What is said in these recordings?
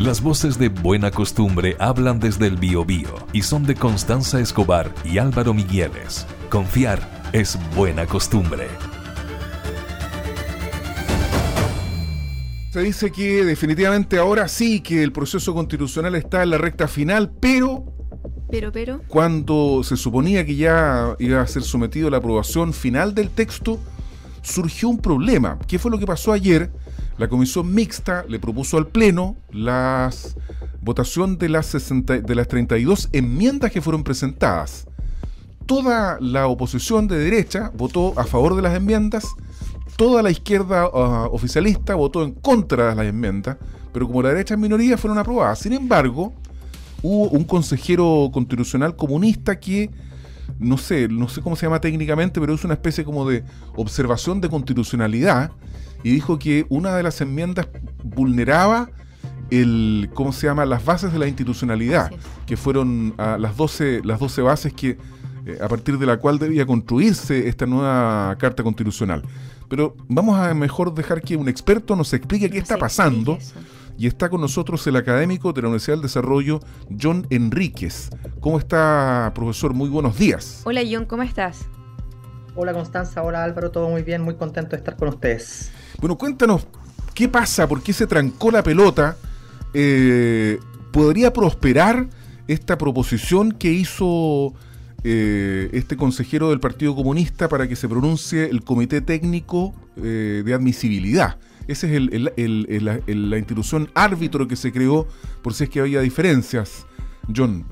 Las voces de Buena Costumbre hablan desde el Biobío y son de Constanza Escobar y Álvaro Migueles. Confiar es buena costumbre. Se dice que definitivamente ahora sí que el proceso constitucional está en la recta final, pero pero, pero. Cuando se suponía que ya iba a ser sometido a la aprobación final del texto, surgió un problema. ¿Qué fue lo que pasó ayer? La comisión mixta le propuso al Pleno la votación de las, de las 32 enmiendas que fueron presentadas. Toda la oposición de derecha votó a favor de las enmiendas, toda la izquierda ah, oficialista votó en contra de las enmiendas, pero como la derecha es minoría fueron aprobadas. Sin embargo, hubo un consejero constitucional comunista que no sé, no sé cómo se llama técnicamente, pero es una especie como de observación de constitucionalidad. Y dijo que una de las enmiendas vulneraba el cómo se llama las bases de la institucionalidad, que fueron las 12 las 12 bases que eh, a partir de la cual debía construirse esta nueva Carta Constitucional. Pero vamos a mejor dejar que un experto nos explique qué está pasando y está con nosotros el académico de la Universidad del Desarrollo, John Enríquez. ¿Cómo está, profesor? Muy buenos días. Hola, John, ¿cómo estás? Hola, Constanza. Hola, Álvaro. Todo muy bien. Muy contento de estar con ustedes. Bueno, cuéntanos, ¿qué pasa? ¿Por qué se trancó la pelota? Eh, ¿Podría prosperar esta proposición que hizo eh, este consejero del Partido Comunista para que se pronuncie el Comité Técnico eh, de Admisibilidad? Esa es la institución árbitro que se creó por si es que había diferencias. John.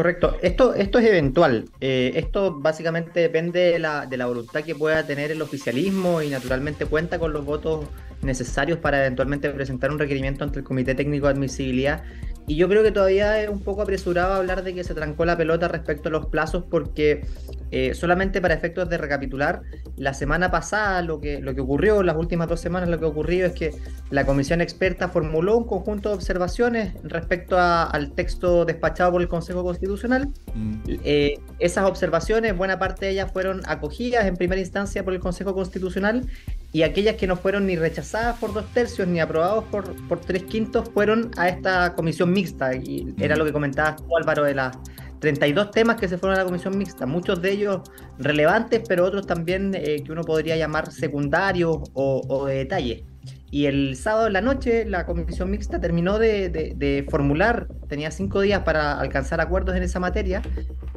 Correcto. Esto, esto es eventual. Eh, esto básicamente depende de la, de la voluntad que pueda tener el oficialismo y naturalmente cuenta con los votos necesarios para eventualmente presentar un requerimiento ante el Comité Técnico de Admisibilidad y yo creo que todavía es un poco apresurado hablar de que se trancó la pelota respecto a los plazos porque eh, solamente para efectos de recapitular, la semana pasada lo que, lo que ocurrió, las últimas dos semanas lo que ocurrió es que la comisión experta formuló un conjunto de observaciones respecto al texto despachado por el Consejo Constitucional. Mm. Eh, esas observaciones, buena parte de ellas fueron acogidas en primera instancia por el Consejo Constitucional y aquellas que no fueron ni rechazadas por dos tercios ni aprobados por, por tres quintos fueron a esta comisión mixta. Y era lo que comentabas tú, Álvaro, de las 32 temas que se fueron a la comisión mixta, muchos de ellos relevantes, pero otros también eh, que uno podría llamar secundarios o, de detalle. Y el sábado en la noche la comisión mixta terminó de, formular, tenía cinco días para alcanzar acuerdos en esa materia,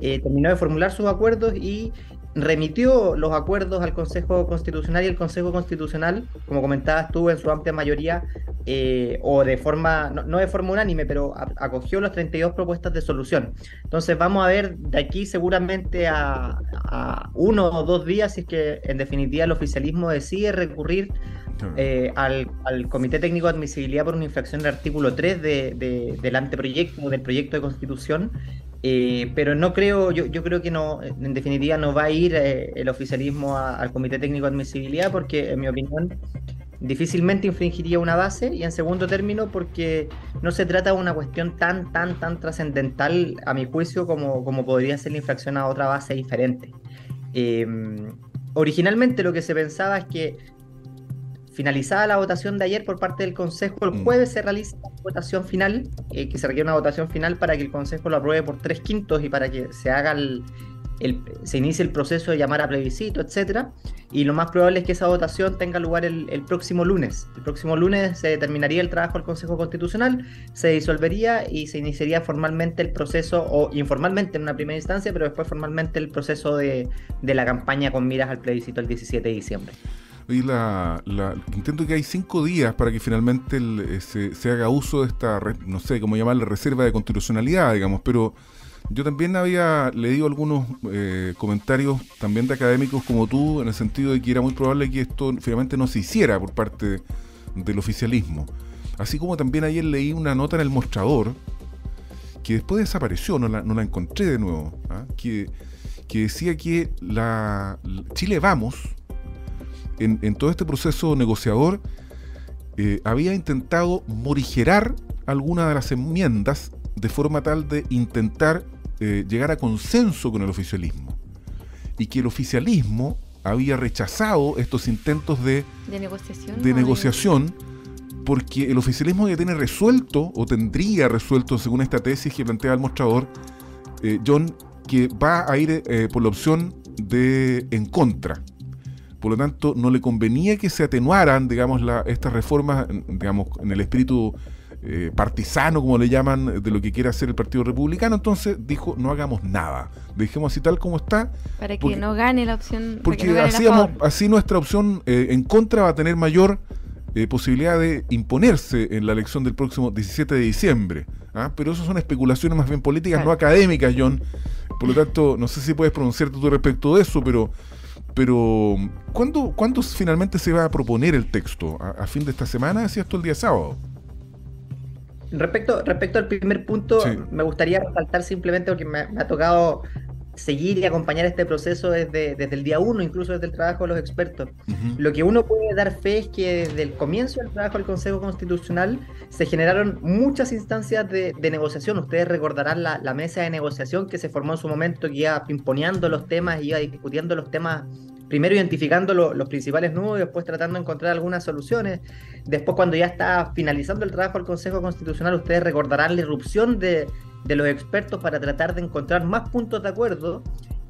eh, terminó de formular sus acuerdos y remitió los acuerdos al Consejo Constitucional y el Consejo Constitucional, como comentabas tú, en su amplia mayoría, eh, o de forma, no, de forma unánime, pero acogió las 32 propuestas de solución. Entonces vamos a ver de aquí seguramente a, uno o dos días si es que en definitiva el oficialismo decide recurrir eh, al, Comité Técnico de Admisibilidad por una infracción del artículo 3 de, del anteproyecto, del proyecto de constitución, eh, pero no creo, yo, yo, creo que no, en definitiva no va a ir eh, el oficialismo al Comité Técnico de Admisibilidad porque, en mi opinión, difícilmente infringiría una base y en segundo término porque no se trata de una cuestión tan, tan, tan trascendental a mi juicio como, como podría ser la infracción a otra base diferente. Eh, originalmente lo que se pensaba es que finalizada la votación de ayer por parte del Consejo, el mm. jueves se realiza la votación final, eh, que se requiere una votación final para que el Consejo lo apruebe por tres quintos y para que se haga el, se inicie el proceso de llamar a plebiscito, etcétera. Y lo más probable es que esa votación tenga lugar el, próximo lunes. El próximo lunes se terminaría el trabajo del Consejo Constitucional, se disolvería y se iniciaría formalmente el proceso, o informalmente en una primera instancia, pero después formalmente el proceso de, de la campaña con miras al plebiscito el 17 de diciembre y la, intento que hay cinco días para que finalmente eh, se, haga uso de esta, no sé cómo llamarla, reserva de constitucionalidad, digamos, pero yo también había leído algunos eh, comentarios también de académicos como tú, en el sentido de que era muy probable que esto finalmente no se hiciera por parte del oficialismo. Así como también ayer leí una nota en el mostrador, que después desapareció, no la, no la encontré de nuevo, ¿ah? que, que decía que la Chile Vamos, en, todo este proceso negociador eh, había intentado morigerar algunas de las enmiendas de forma tal de intentar eh, llegar a consenso con el oficialismo. Y que el oficialismo había rechazado estos intentos de, de negociación, de negociación porque el oficialismo ya tiene resuelto, o tendría resuelto, según esta tesis que plantea el mostrador, eh, John, que va a ir por la opción de en contra. Por lo tanto, no le convenía que se atenuaran, digamos, estas reformas, digamos, en el espíritu eh, partisano, como le llaman, de lo que quiere hacer el Partido Republicano. Entonces dijo, no hagamos nada, dejemos así tal como está. Para que no gane la opción. Porque así, así, nuestra opción eh, en contra va a tener mayor eh, posibilidad de imponerse en la elección del próximo 17 de diciembre. ¿ah? Pero eso son especulaciones más bien políticas, no académicas, John. Por lo tanto, no sé si puedes pronunciarte tú respecto de eso, pero pero, ¿cuándo, ¿cuándo finalmente se va a proponer el texto? ¿A, fin de esta semana? ¿Decías tú el día sábado? Respecto, respecto al primer punto, me gustaría resaltar simplemente porque me, ha tocado seguir y acompañar este proceso desde, desde el día uno, incluso desde el trabajo de los expertos. Lo que uno puede dar fe es que desde el comienzo del trabajo del Consejo Constitucional se generaron muchas instancias de, negociación. Ustedes recordarán la, la, mesa de negociación que se formó en su momento, que iba imponiendo los temas, iba discutiendo los temas primero identificando los principales nudos y después tratando de encontrar algunas soluciones. Después, cuando ya está finalizando el trabajo del Consejo Constitucional, ustedes recordarán la irrupción de, de los expertos para tratar de encontrar más puntos de acuerdo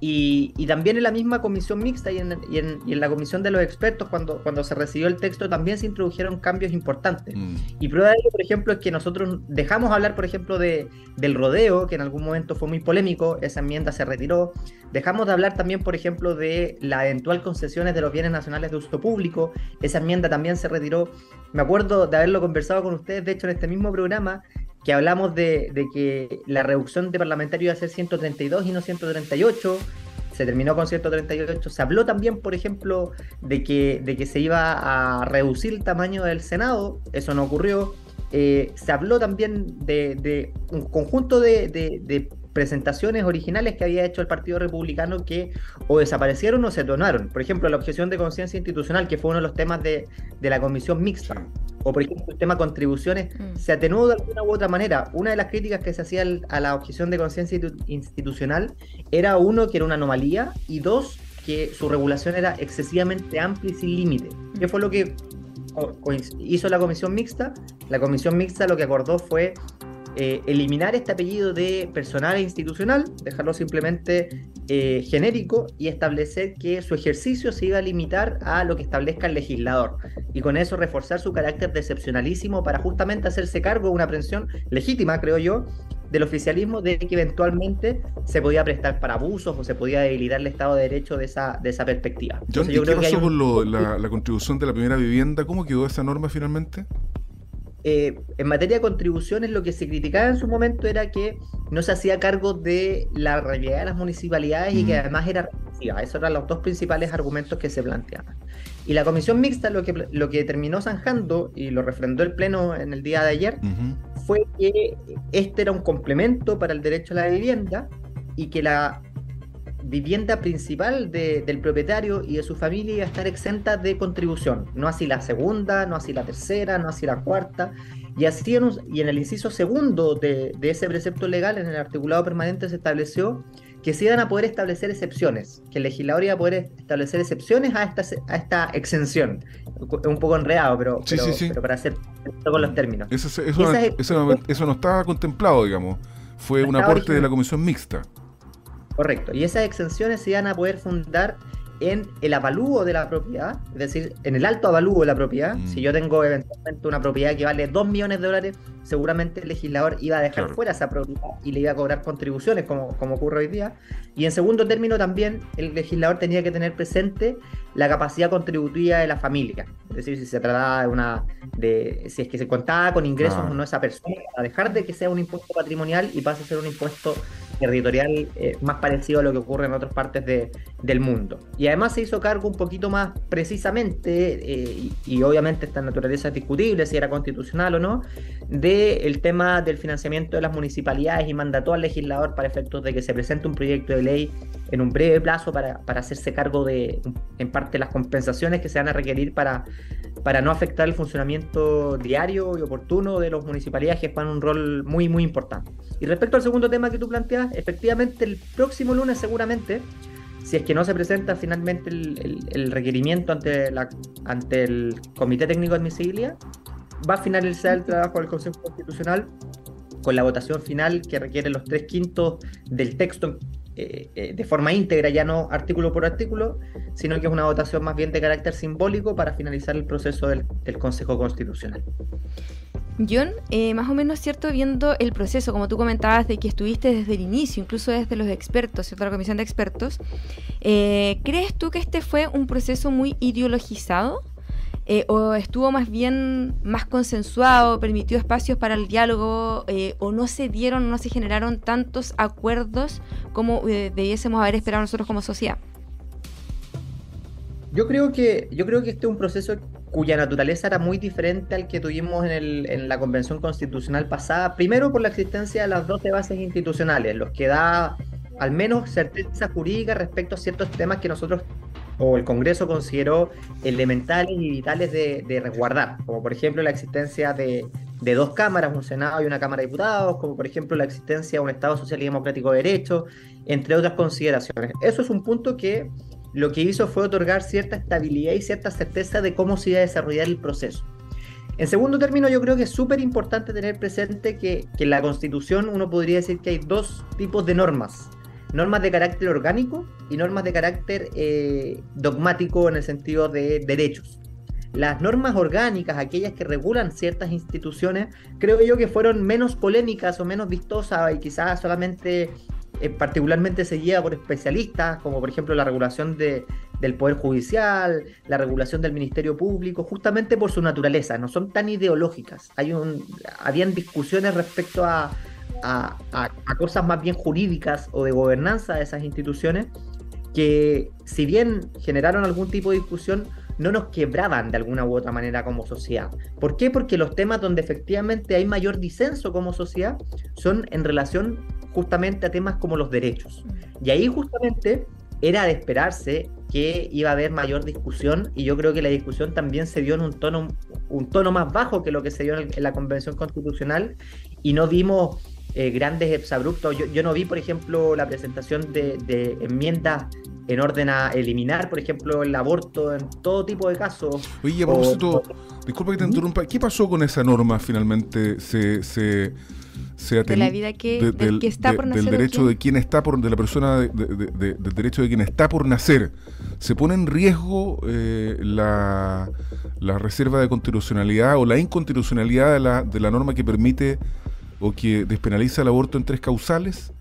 y, también en la misma comisión mixta y en, y, en, la comisión de los expertos, cuando, cuando se recibió el texto, también se introdujeron cambios importantes. Mm. Y prueba de ello, por ejemplo, es que nosotros dejamos hablar, por ejemplo, de, del rodeo, que en algún momento fue muy polémico, esa enmienda se retiró. Dejamos de hablar también, por ejemplo, de la eventual concesiones de los bienes nacionales de uso público, esa enmienda también se retiró. Me acuerdo de haberlo conversado con ustedes, de hecho, en este mismo programa, que hablamos de, que la reducción de parlamentarios iba a ser 132 y no 138, se terminó con 138. Se habló también, por ejemplo, de que, de que se iba a reducir el tamaño del Senado, eso no ocurrió. Eh, se habló también de, un conjunto de, de, presentaciones originales que había hecho el Partido Republicano que o desaparecieron o se donaron. Por ejemplo, la objeción de conciencia institucional, que fue uno de los temas de, la comisión mixta o por ejemplo el tema contribuciones, mm. se atenuó de alguna u otra manera. Una de las críticas que se hacía a la objeción de conciencia institucional era uno, que era una anomalía, y dos, que su regulación era excesivamente amplia y sin límite. ¿Qué fue lo que hizo la comisión mixta? La comisión mixta lo que acordó fue eh, eliminar este apellido de personal e institucional, dejarlo simplemente eh, genérico y establecer que su ejercicio se iba a limitar a lo que establezca el legislador y con eso reforzar su carácter de excepcionalísimo para justamente hacerse cargo de una aprehensión legítima, creo yo, del oficialismo de que eventualmente se podía prestar para abusos o se podía debilitar el Estado de Derecho de esa, de esa perspectiva. yo ¿qué pasó con la, la contribución de la primera vivienda? ¿Cómo quedó esa norma finalmente? Eh, en materia de contribuciones, lo que se criticaba en su momento era que no se hacía cargo de la realidad de las municipalidades y que además era regresiva. Esos eran los dos principales argumentos que se planteaban. Y la comisión mixta lo que, lo que terminó zanjando, y lo refrendó el Pleno en el día de ayer, fue que este era un complemento para el derecho a la vivienda y que la vivienda principal del propietario y de su familia iba a estar exenta de contribución. No así la segunda, no así la tercera, no así la cuarta. Y así en, y en el inciso segundo de, ese precepto legal, en el articulado permanente, se estableció que se iban a poder establecer excepciones, que el legislador iba a poder establecer excepciones a esta, a esta exención. Un poco enredado, pero, pero, para hacer con los términos. Eso, eso, no, estaba contemplado, digamos. Fue un aporte de la comisión mixta. Correcto. Y esas exenciones se iban a poder fundar en el avalúo de la propiedad, es decir, en el alto avalúo de la propiedad. Mm. Si yo tengo eventualmente una propiedad que vale 2 millones de dólares, seguramente el legislador iba a dejar fuera esa propiedad y le iba a cobrar contribuciones, como, como ocurre hoy día. Y en segundo término, también el legislador tenía que tener presente la capacidad contributiva de la familia. Es decir, si se trataba de una. de si es que se contaba con ingresos ah. o no esa persona, a dejar de que sea un impuesto patrimonial y pase a ser un impuesto territorial eh, más parecido a lo que ocurre en otras partes de, del mundo. Y además se hizo cargo un poquito más precisamente, eh, y, obviamente esta naturaleza es discutible, si era constitucional o no, del tema del financiamiento de las municipalidades y mandató al legislador para efectos de que se presente un proyecto de ley en un breve plazo para, para hacerse cargo de, en parte, las compensaciones que se van a requerir para, para no afectar el funcionamiento diario y oportuno de las municipalidades que juegan un rol muy, muy importante. Y respecto al segundo tema que tú planteas, efectivamente el próximo lunes seguramente, si es que no se presenta finalmente el, requerimiento ante, la, ante el Comité Técnico de Admisibilidad, va a finalizar el trabajo del Consejo Constitucional con la votación final que requiere los tres quintos del texto eh, eh, de forma íntegra, ya no artículo por artículo, sino que es una votación más bien de carácter simbólico para finalizar el proceso del, Consejo Constitucional. John, eh, más o menos cierto, viendo el proceso, como tú comentabas, de que estuviste desde el inicio, incluso desde los expertos, ¿cierto? la comisión de expertos, ¿crees tú que este fue un proceso muy ideologizado? Eh, o estuvo más bien más consensuado, permitió espacios para el diálogo, eh, o no se dieron, no se generaron tantos acuerdos como eh, debiésemos haber esperado nosotros como sociedad. Yo creo que yo creo que este es un proceso cuya naturaleza era muy diferente al que tuvimos en, en la convención constitucional pasada. Primero por la existencia de las 12 bases institucionales, los que da al menos certeza jurídica respecto a ciertos temas que nosotros o el Congreso consideró elementales y vitales de, resguardar, como por ejemplo la existencia de, dos cámaras, un Senado y una Cámara de Diputados, como por ejemplo la existencia de un Estado social y democrático de derecho, entre otras consideraciones. Eso es un punto que lo que hizo fue otorgar cierta estabilidad y cierta certeza de cómo se iba a desarrollar el proceso. En segundo término, yo creo que es súper importante tener presente que, que en la Constitución uno podría decir que hay dos tipos de normas normas de carácter orgánico y normas de carácter eh, dogmático en el sentido de derechos. Las normas orgánicas, aquellas que regulan ciertas instituciones, creo yo que fueron menos polémicas o menos vistosas y quizás solamente eh, particularmente seguida por especialistas, como por ejemplo la regulación de, del Poder Judicial, la regulación del Ministerio Público, justamente por su naturaleza, no son tan ideológicas. Hay un, habían discusiones respecto a, a, cosas más bien jurídicas o de gobernanza de esas instituciones que si bien generaron algún tipo de discusión, no nos quebraban de alguna u otra manera como sociedad. ¿Por qué? Porque los temas donde efectivamente hay mayor disenso como sociedad son en relación justamente a temas como los derechos. Y ahí justamente era de esperarse que iba a haber mayor discusión y yo creo que la discusión también se dio en un tono, un tono más bajo que lo que se dio en, en la Convención Constitucional y no vimos eh, grandes exabruptos. Yo, yo, no vi, por ejemplo, la presentación de, enmiendas en orden a eliminar, por ejemplo, el aborto en todo tipo de casos. Oye, a disculpa que te interrumpa, ¿qué pasó con esa norma finalmente? ¿Se, se, se de la vida que, del, que está por nacer? Del derecho de quien está por, de la persona, del derecho de quien está por nacer. ¿Se pone en riesgo eh, la, la reserva de constitucionalidad o la inconstitucionalidad de la, de la norma que permite o que despenaliza el aborto en tres causales.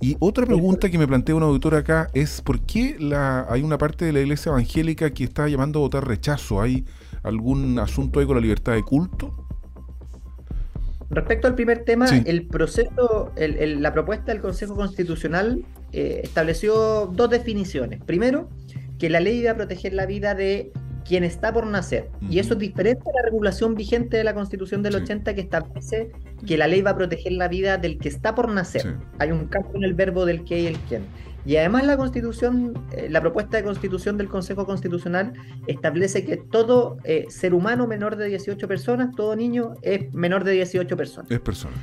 Y otra pregunta que me plantea un auditor acá es ¿por qué la, hay una parte de la iglesia evangélica que está llamando a votar rechazo? ¿Hay algún asunto ahí con la libertad de culto? Respecto al primer tema, el proceso, la propuesta del Consejo Constitucional eh, estableció dos definiciones. Primero, que la ley iba a proteger la vida de quien está por nacer. Y eso es diferente a la regulación vigente de la Constitución del 80 que establece que la ley va a proteger la vida del que está por nacer. Hay un cambio en el verbo del que y el quién. Y además la Constitución, eh, la propuesta de Constitución del Consejo Constitucional establece que todo eh, ser humano menor de 18 personas, todo niño es menor de 18 personas. Es persona.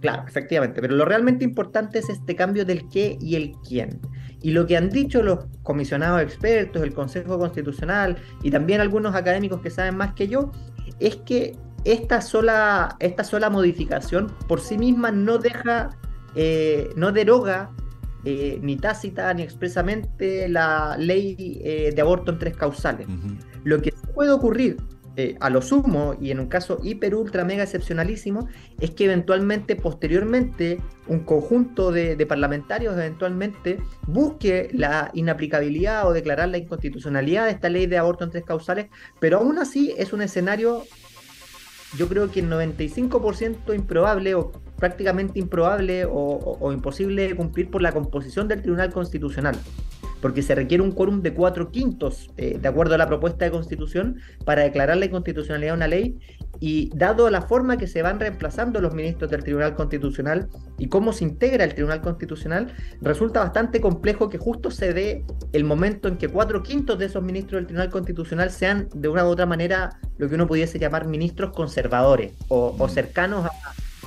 claro, efectivamente. Pero lo realmente importante es este cambio del qué y el quién. Y lo que han dicho los comisionados expertos, el Consejo Constitucional y también algunos académicos que saben más que yo, es que esta sola, esta sola modificación por sí misma no deja, eh, no deroga eh, ni tácita ni expresamente la ley eh, de aborto en tres causales. Lo que puede ocurrir eh, a lo sumo, y en un caso hiper, ultra, mega excepcionalísimo, es que eventualmente, posteriormente, un conjunto de, parlamentarios eventualmente busque la inaplicabilidad o declarar la inconstitucionalidad de esta ley de aborto en tres causales, pero aún así es un escenario, yo creo que 95% improbable o prácticamente improbable o imposible de cumplir por la composición del Tribunal Constitucional porque se requiere un quórum de cuatro quintos, eh, de acuerdo a la propuesta de constitución, para declarar la inconstitucionalidad de una ley. Y dado la forma que se van reemplazando los ministros del Tribunal Constitucional y cómo se integra el Tribunal Constitucional, resulta bastante complejo que justo se dé el momento en que cuatro quintos de esos ministros del Tribunal Constitucional sean de una u otra manera lo que uno pudiese llamar ministros conservadores o, mm. cercanos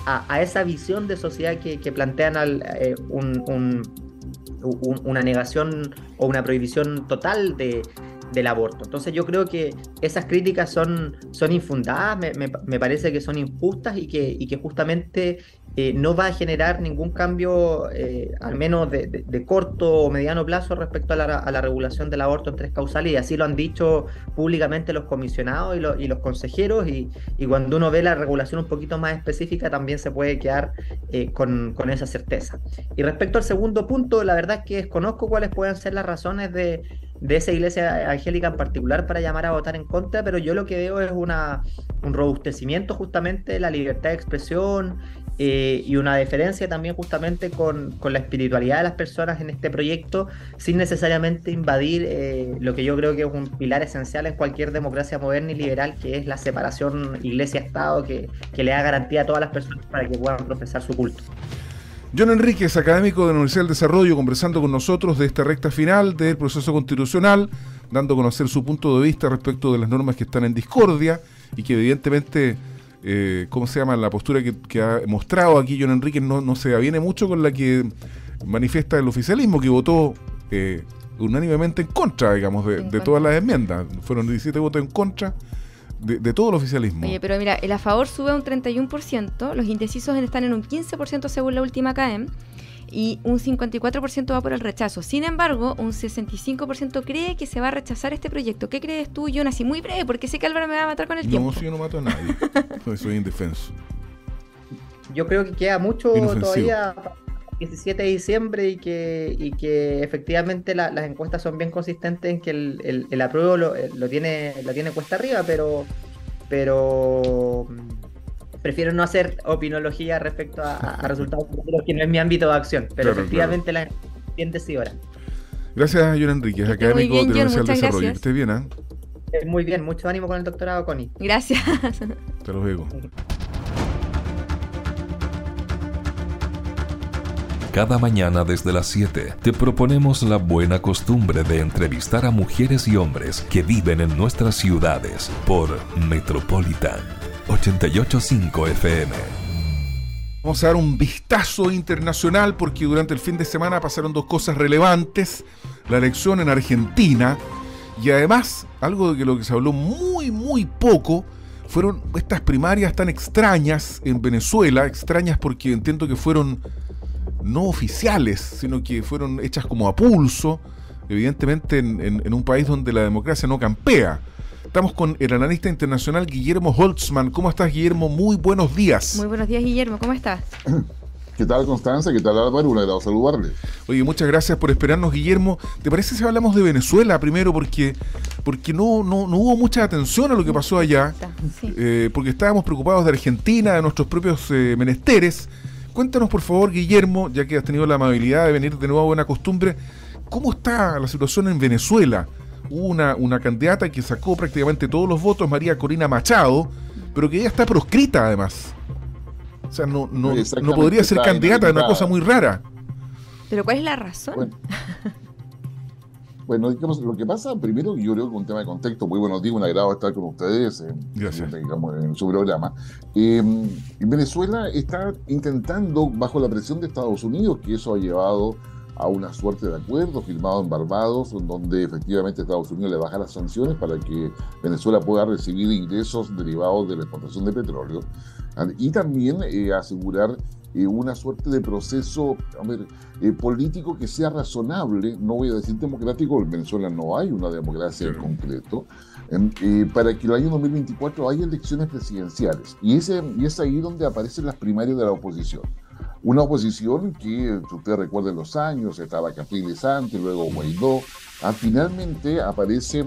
a, esa visión de sociedad que, plantean al, eh, un una negación o una prohibición total de, del aborto. Entonces yo creo que esas críticas son, son infundadas, me, me, parece que son injustas y que, y que justamente eh, no va a generar ningún cambio, eh, al menos de, de, corto o mediano plazo, respecto a la, regulación del aborto en tres causales. Y así lo han dicho públicamente los comisionados y, y los consejeros. Y, cuando uno ve la regulación un poquito más específica, también se puede quedar eh, con, esa certeza. Y respecto al segundo punto, la verdad es que desconozco cuáles pueden ser las razones de de esa iglesia evangélica en particular para llamar a votar en contra, pero yo lo que veo es una, un robustecimiento justamente de la libertad de expresión eh, y una deferencia también justamente con, con, la espiritualidad de las personas en este proyecto, sin necesariamente invadir eh, lo que yo creo que es un pilar esencial en cualquier democracia moderna y liberal, que es la separación iglesia-estado, que, que le da garantía a todas las personas para que puedan profesar su culto. John Enríquez, académico de la Universidad del Desarrollo, conversando con nosotros de esta recta final del proceso constitucional, dando a conocer su punto de vista respecto de las normas que están en discordia y que evidentemente, eh, ¿cómo se llama? La postura que, ha mostrado aquí John Enríquez no, no se aviene mucho con la que manifiesta el oficialismo, que votó eh, unánimemente en contra, digamos, de, de todas las enmiendas. Fueron 17 votos en contra de, todo el oficialismo. Oye, pero mira, el a favor sube a un 31%, los indecisos están en un 15% según la última CAEM, y un 54% va por el rechazo. Sin embargo, un 65% cree que se va a rechazar este proyecto. ¿Qué crees tú, Jonas? Y muy breve, porque sé que Álvaro me va a matar con el tiempo. No, si yo no mato a nadie. soy indefenso. Yo creo que queda mucho todavía 17 de diciembre y que, y que efectivamente las encuestas son bien consistentes en que el, el, apruebo lo, lo, tiene, lo tiene cuesta arriba, pero, pero mm, prefiero no hacer opinología respecto a, resultados que no es mi ámbito de acción, pero efectivamente la bien decidora. Gracias, John Enrique, académico de la Universidad Desarrollo. Que esté bien, ¿eh? Muy bien, mucho ánimo con el doctorado, Connie. Gracias. Te lo digo. Cada mañana desde las 7 te proponemos la buena costumbre de entrevistar a mujeres y hombres que viven en nuestras ciudades por Metropolitan 885 FM. Vamos a dar un vistazo internacional porque durante el fin de semana pasaron dos cosas relevantes. La elección en Argentina y además algo de lo que se habló muy, muy poco fueron estas primarias tan extrañas en Venezuela, extrañas porque entiendo que fueron no oficiales, sino que fueron hechas como a pulso, evidentemente en, un país donde la democracia no campea. Estamos con el analista internacional Guillermo Holtzman. ¿Cómo estás, Guillermo? Muy buenos días. Muy buenos días, Guillermo. ¿Cómo estás? ¿Qué tal, Constanza? ¿Qué tal, Álvaro? Un agrado saludarle. Oye, muchas gracias por esperarnos, Guillermo. ¿Te parece si hablamos de Venezuela primero? Porque, porque no, no, hubo mucha atención a lo que pasó allá. Eh, porque estábamos preocupados de Argentina, de nuestros propios eh, menesteres. Cuéntanos, por favor, Guillermo, ya que has tenido la amabilidad de venir de nuevo a Buena Costumbre, ¿cómo está la situación en Venezuela? Una, una candidata que sacó prácticamente todos los votos, María Corina Machado, pero que ella está proscrita además. O sea, no, no, no podría ser candidata, es una cosa muy rara. ¿Pero cuál es la razón? Bueno, digamos, lo que pasa primero, yo creo que un tema de contexto, muy buenos días, un agrado estar con ustedes en, en su programa. Em, Venezuela está intentando, bajo la presión de Estados Unidos, que eso ha llevado a una suerte de acuerdo firmado en Barbados, donde efectivamente Estados Unidos le baja las sanciones para que Venezuela pueda recibir ingresos derivados de la exportación de petróleo y también eh, asegurar eh, una suerte de proceso eh, político que sea razonable, no voy a decir democrático, en Venezuela no hay una democracia en concreto, para que el año 2024 haya elecciones presidenciales. Y, ese, y es ahí donde aparecen las primarias de la oposición. Una oposición que, si ustedes recuerdan los años, estaba Capriles Santos, luego Guaidó, ah, finalmente aparece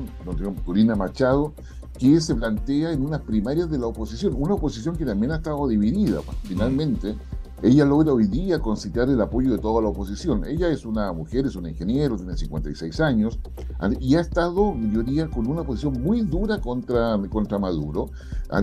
Corina Machado, que se plantea en unas primarias de la oposición, una oposición que también ha estado dividida. Pues, finalmente, ella logra hoy día conciliar el apoyo de toda la oposición. Ella es una mujer, es una ingeniero, tiene 56 años y ha estado, yo diría, con una posición muy dura contra, contra Maduro.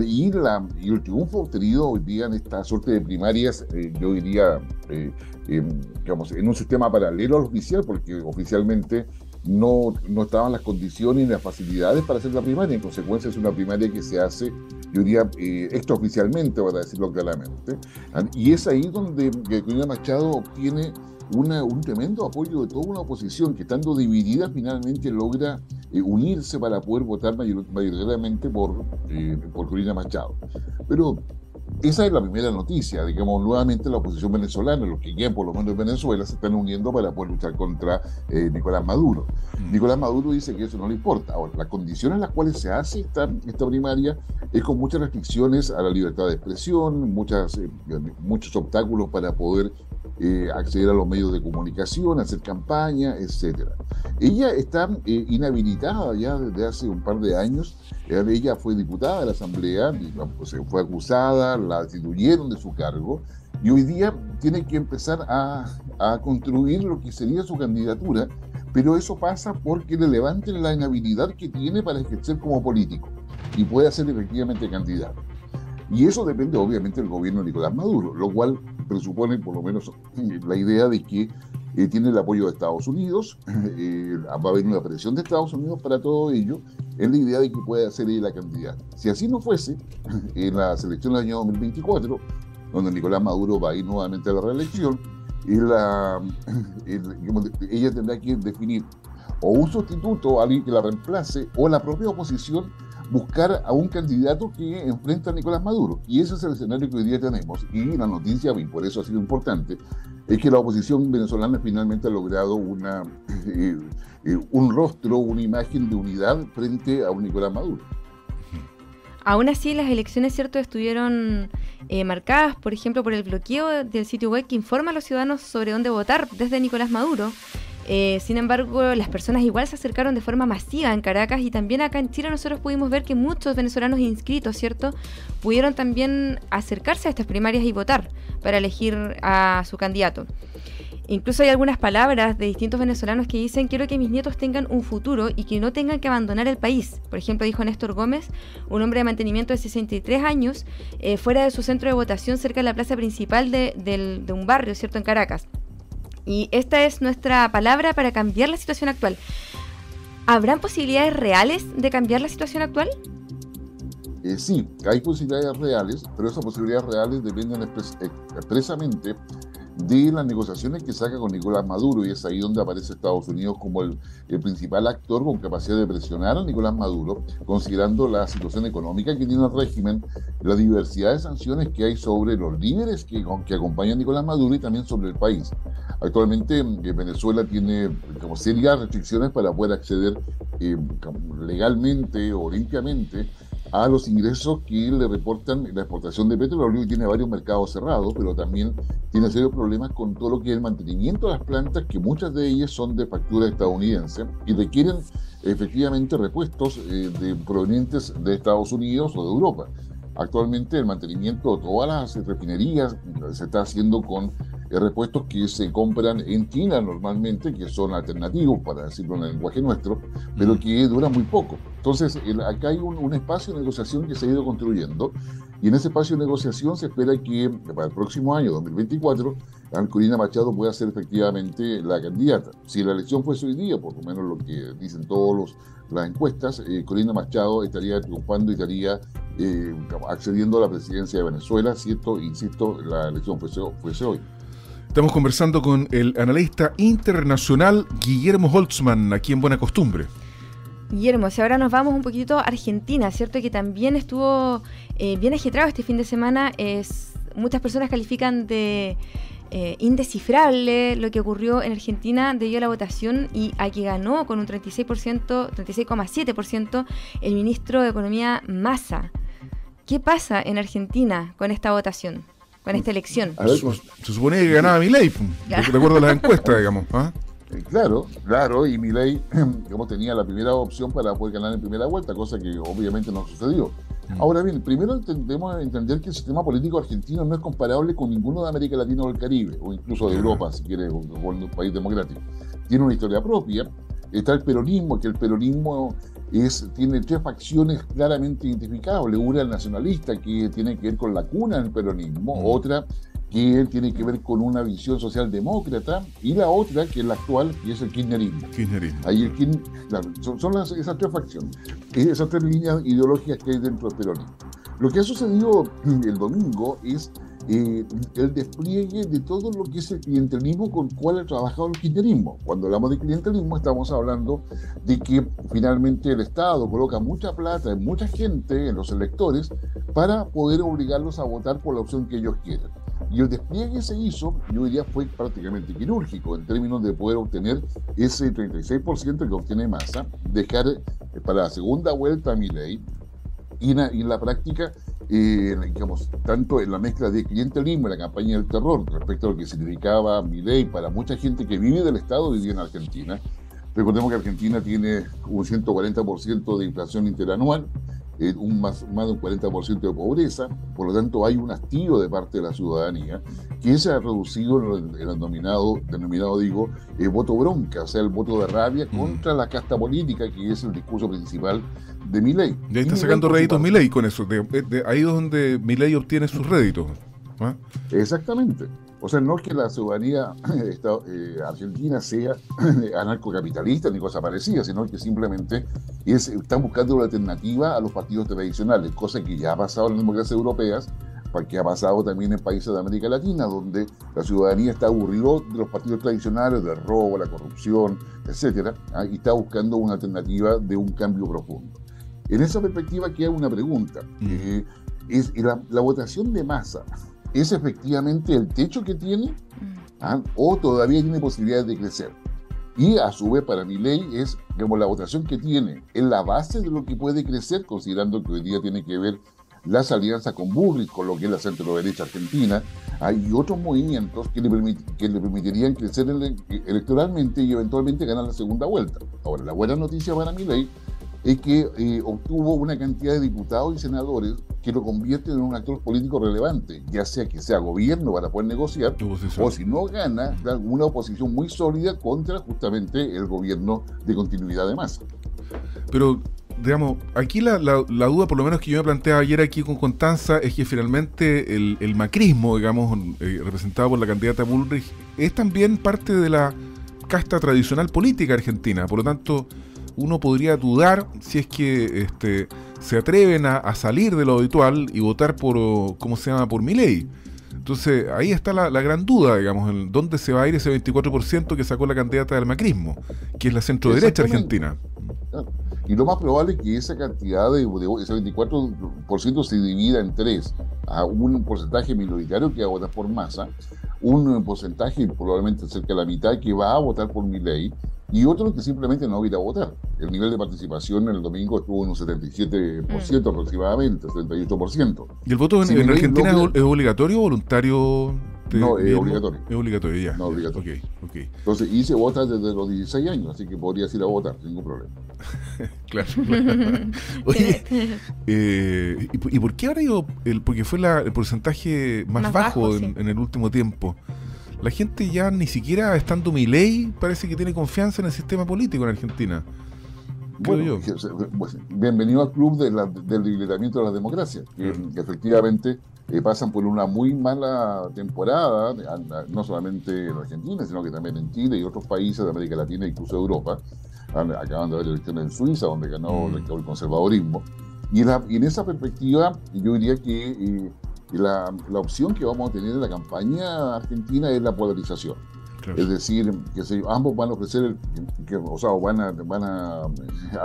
Y, la, y el triunfo obtenido hoy día en esta suerte de primarias, eh, yo diría, eh, digamos, en un sistema paralelo al oficial, porque oficialmente no, no estaban las condiciones ni las facilidades para hacer la primaria. En consecuencia, es una primaria que se hace, yo diría, eh, extraoficialmente, para decirlo claramente. Y es ahí donde Corina Machado obtiene un tremendo apoyo de toda una oposición que, estando dividida, finalmente logra eh, unirse para poder votar mayoritariamente por, eh, por Corina Machado. Pero esa es la primera noticia, digamos, nuevamente la oposición venezolana, los que quieren por lo menos en Venezuela, se están uniendo para poder luchar contra eh, Nicolás Maduro. Mm. Nicolás Maduro dice que eso no le importa. Ahora, las condiciones en las cuales se hace esta, esta primaria es con muchas restricciones a la libertad de expresión, muchas, eh, muchos obstáculos para poder eh, acceder a los medios de comunicación, hacer campaña, etc. Ella está inhabilitada ya desde hace un par de años ella fue diputada de la Asamblea, pues, fue acusada, la destituyeron de su cargo y hoy día tiene que empezar a, a, construir lo que sería su candidatura, pero eso pasa porque le levanten la inhabilidad que tiene para ejercer como político y puede ser efectivamente candidato. Y eso depende obviamente del gobierno de Nicolás Maduro, lo cual presupone por lo menos la idea de que eh, tiene el apoyo de Estados Unidos, eh, va a haber una presión de Estados Unidos para todo ello, en la idea de que pueda ser ella la candidata. Si así no fuese, en la selección del año 2024, donde Nicolás Maduro va a ir nuevamente a la reelección, la, ella tendrá que definir o un sustituto, alguien que la reemplace, o la propia oposición buscar a un candidato que enfrenta a Nicolás Maduro. Y ese es el escenario que hoy día tenemos. Y la noticia, y por eso ha sido importante, es que la oposición venezolana finalmente ha logrado una, eh, eh, un rostro, una imagen de unidad frente a un Nicolás Maduro. Aún así, las elecciones, cierto, estuvieron eh, marcadas, por ejemplo, por el bloqueo del sitio web que informa a los ciudadanos sobre dónde votar desde Nicolás Maduro. Eh, sin embargo, las personas igual se acercaron de forma masiva en Caracas y también acá en Chile nosotros pudimos ver que muchos venezolanos inscritos, ¿cierto?, pudieron también acercarse a estas primarias y votar para elegir a su candidato. Incluso hay algunas palabras de distintos venezolanos que dicen quiero que mis nietos tengan un futuro y que no tengan que abandonar el país. Por ejemplo, dijo Néstor Gómez, un hombre de mantenimiento de 63 años, eh, fuera de su centro de votación cerca de la plaza principal de, de un barrio, ¿cierto?, en Caracas. Y esta es nuestra palabra para cambiar la situación actual. ¿Habrán posibilidades reales de cambiar la situación actual? Eh, sí, hay posibilidades reales, pero esas posibilidades reales dependen expresamente de las negociaciones que saca con Nicolás Maduro y es ahí donde aparece Estados Unidos como el, principal actor con capacidad de presionar a Nicolás Maduro, considerando la situación económica que tiene el régimen, la diversidad de sanciones que hay sobre los líderes que, acompañan a Nicolás Maduro y también sobre el país. Actualmente eh, Venezuela tiene como serias restricciones para poder acceder eh, legalmente o limpiamente a los ingresos que le reportan la exportación de petróleo y tiene varios mercados cerrados, pero también tiene serios problemas con todo lo que es el mantenimiento de las plantas, que muchas de ellas son de factura estadounidense y requieren efectivamente repuestos eh, provenientes de Estados Unidos o de Europa. Actualmente el mantenimiento de todas las refinerías se está haciendo con repuestos que se compran en China normalmente, que son alternativos, para decirlo en el lenguaje nuestro, pero que duran muy poco. Entonces, acá hay un, espacio de negociación que se ha ido construyendo y en ese espacio de negociación se espera que para el próximo año, 2024, Corina Machado pueda ser efectivamente la candidata. Si la elección fuese hoy día, por lo menos lo que dicen todas las encuestas, eh, Corina Machado estaría triunfando y estaría eh, accediendo a la presidencia de Venezuela, cierto, insisto, la elección fuese, fuese hoy. Estamos conversando con el analista internacional Guillermo Holtzman, aquí en Buena Costumbre. Guillermo, si ahora nos vamos un poquito a Argentina, ¿cierto? Que también estuvo eh, bien agitado este fin de semana. Muchas personas califican de eh, indescifrable lo que ocurrió en Argentina debido a la votación y a que ganó con un 36%, 36,7% el ministro de Economía Massa. ¿Qué pasa en Argentina con esta votación? Con esta elección. se suponía que ganaba mi ley, de acuerdo a las encuestas, digamos. ¿ah? Eh, claro, claro, y mi ley digamos, tenía la primera opción para poder ganar en primera vuelta, cosa que obviamente no sucedió. Mm. Ahora bien, primero debemos entender que el sistema político argentino no es comparable con ninguno de América Latina o del Caribe, o incluso de Europa, si quiere, o, un país democrático. Tiene una historia propia. Está el peronismo, que el peronismo tiene tres facciones claramente identificables. Una el nacionalista, que tiene que ver con la cuna del peronismo. Mm. Otra que tiene que ver con una visión socialdemócrata, y la otra, que es la actual, que es el kirchnerismo. kirchnerismo. Ahí el, son, las, esas tres facciones, esas tres líneas ideológicas que hay dentro del peronismo. Lo que ha sucedido el domingo es eh, el despliegue de todo lo que es el clientelismo con el cual ha trabajado el kirchnerismo. Cuando hablamos de clientelismo estamos hablando de que finalmente el Estado coloca mucha plata en mucha gente, en los electores, para poder obligarlos a votar por la opción que ellos quieren. Y el despliegue se hizo, yo diría, fue prácticamente quirúrgico en términos de poder obtener ese 36% que obtiene Massa, dejar eh, para la segunda vuelta a mi ley y en la práctica eh, digamos, tanto en la mezcla de clientelismo y la campaña del terror respecto a lo que significaba mi ley para mucha gente que vive del Estado y vive en Argentina. Recordemos que Argentina tiene un 140% de inflación interanual, eh, un más, más de un 40% de pobreza, por lo tanto hay un hastío de parte de la ciudadanía que se ha reducido en el denominado, denominado digo, eh, voto bronca, o sea, el voto de rabia mm. contra la casta política, que es el discurso principal de mi ley. Y ahí está sacando réditos mi ley con eso, ahí es donde mi ley obtiene sus réditos. ¿ah? Exactamente. O sea, no es que la ciudadanía eh, argentina sea anarcocapitalista ni cosa parecida, sino que simplemente es, están buscando una alternativa a los partidos tradicionales, cosa que ya ha pasado en las democracias europeas, que ha pasado también en países de América Latina, donde la ciudadanía está aburrido de los partidos tradicionales, del robo, la corrupción, etcétera, ¿ah? y está buscando una alternativa de un cambio profundo. En esa perspectiva queda una pregunta. Mm. Eh, es la, la votación de masa ¿Es efectivamente el techo que tiene? Mm. ¿Ah? ¿O todavía tiene posibilidades de crecer? Y a su vez, para mi ley, es, digamos, la votación que tiene en la base de lo que puede crecer, considerando que hoy día tiene que ver las alianzas con Burris, con lo que es la centro-derecha argentina, hay otros movimientos que le, que le permitirían crecer electoralmente y eventualmente ganar la segunda vuelta. Ahora, la buena noticia para mi ley es que eh, obtuvo una cantidad de diputados y senadores que lo convierten en un actor político relevante, ya sea que sea gobierno para poder negociar, o si no gana, una oposición muy sólida contra justamente el gobierno de continuidad de masa. Pero, digamos, aquí la, duda, por lo menos que yo me planteaba ayer aquí con Constanza, es que finalmente el, macrismo, digamos, eh, representado por la candidata Bullrich, es también parte de la casta tradicional política argentina. Por lo tanto, uno podría dudar si es que este, se atreven a, salir de lo habitual y votar por, ¿cómo se llama?, por mi ley. Entonces, ahí está la, gran duda, digamos, en dónde se va a ir ese 24% que sacó la candidata del macrismo, que es la centro derecha argentina. Y lo más probable es que esa cantidad de, ese 24% se divida en tres. A un porcentaje minoritario que va a votar por masa, un porcentaje probablemente cerca de la mitad que va a votar por mi ley, y otro que simplemente no ir a votar. El nivel de participación en el domingo estuvo en un 77% mm. aproximadamente, 78%. ¿Y el voto en, Argentina es obligatorio o voluntario? no, es obligatorio. Es obligatorio, ya. No, obligatorio. Okay, Entonces, y se vota desde los 16 años, así que podrías ir a votar sin ningún problema. claro. Oye, eh, ¿y, por qué ahora yo? El, porque fue el porcentaje más, bajo, en, el último tiempo la gente ya ni siquiera estando mi ley parece que tiene confianza en el sistema político en Argentina. Bueno, pues, bienvenido al club del debilitamiento de la democracia, que, efectivamente eh, pasan por una muy mala temporada, no solamente en Argentina, sino que también en Chile y otros países de América Latina, incluso Europa. Acaban de haber elecciones en Suiza, donde ganó mm. el conservadorismo. Y en, esa perspectiva, yo diría que eh, la, la, opción que vamos a tener en la campaña argentina es la polarización. Es decir, que ambos van a ofrecer, que, o sea, van, a, van a,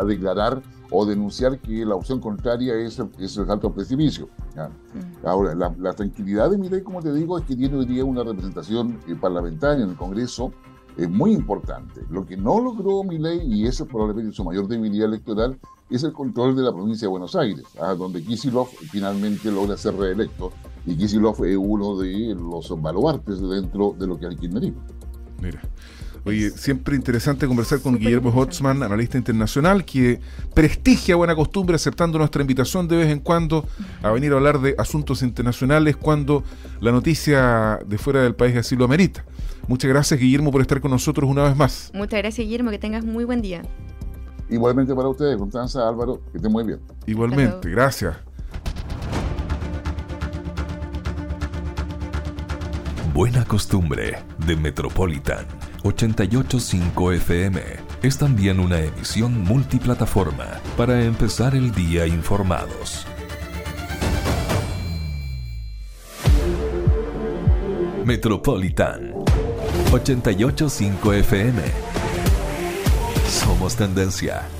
declarar o denunciar que la opción contraria es, es el alto precipicio. Mm. Ahora, la, tranquilidad de mi ley, como te digo, es que tiene hoy día una representación eh, parlamentaria en el Congreso es muy importante. Lo que no logró mi ley, y eso es probablemente su mayor debilidad electoral, es el control de la provincia de Buenos Aires, ¿ah? donde Kisilov finalmente logra ser reelecto, y Kisilov es uno de los baluartes dentro de lo que hay kirchnerismo. Mira. Oye, siempre interesante conversar con Guillermo Hotzman, analista internacional, que prestigia buena costumbre aceptando nuestra invitación de vez en cuando a venir a hablar de asuntos internacionales cuando la noticia de fuera del país así lo amerita. Muchas gracias, Guillermo, por estar con nosotros una vez más. Muchas gracias, Guillermo. Que tengas muy buen día. Igualmente para ustedes, Constanza, Álvaro, que estén muy bien. Igualmente, gracias. buena costumbre de Metropolitan 885 FM es también una emisión multiplataforma para empezar el día informados. Metropolitan 885 FM. Somos tendencia.